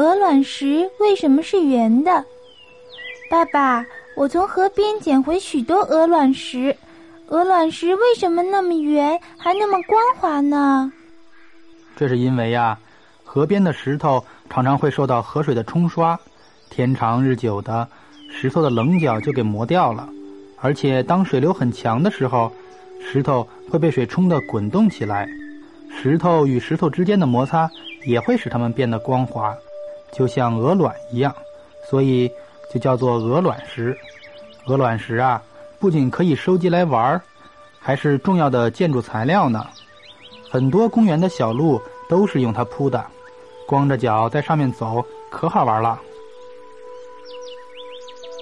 鹅卵石为什么是圆的？爸爸，我从河边捡回许多鹅卵石，鹅卵石为什么那么圆，还那么光滑呢？这是因为呀，河边的石头常常会受到河水的冲刷，天长日久的，石头的棱角就给磨掉了。而且当水流很强的时候，石头会被水冲得滚动起来，石头与石头之间的摩擦也会使它们变得光滑，就像鹅卵一样，所以。就叫做鹅卵石，鹅卵石啊，不仅可以收集来玩儿，还是重要的建筑材料呢。很多公园的小路都是用它铺的，光着脚在上面走，可好玩了。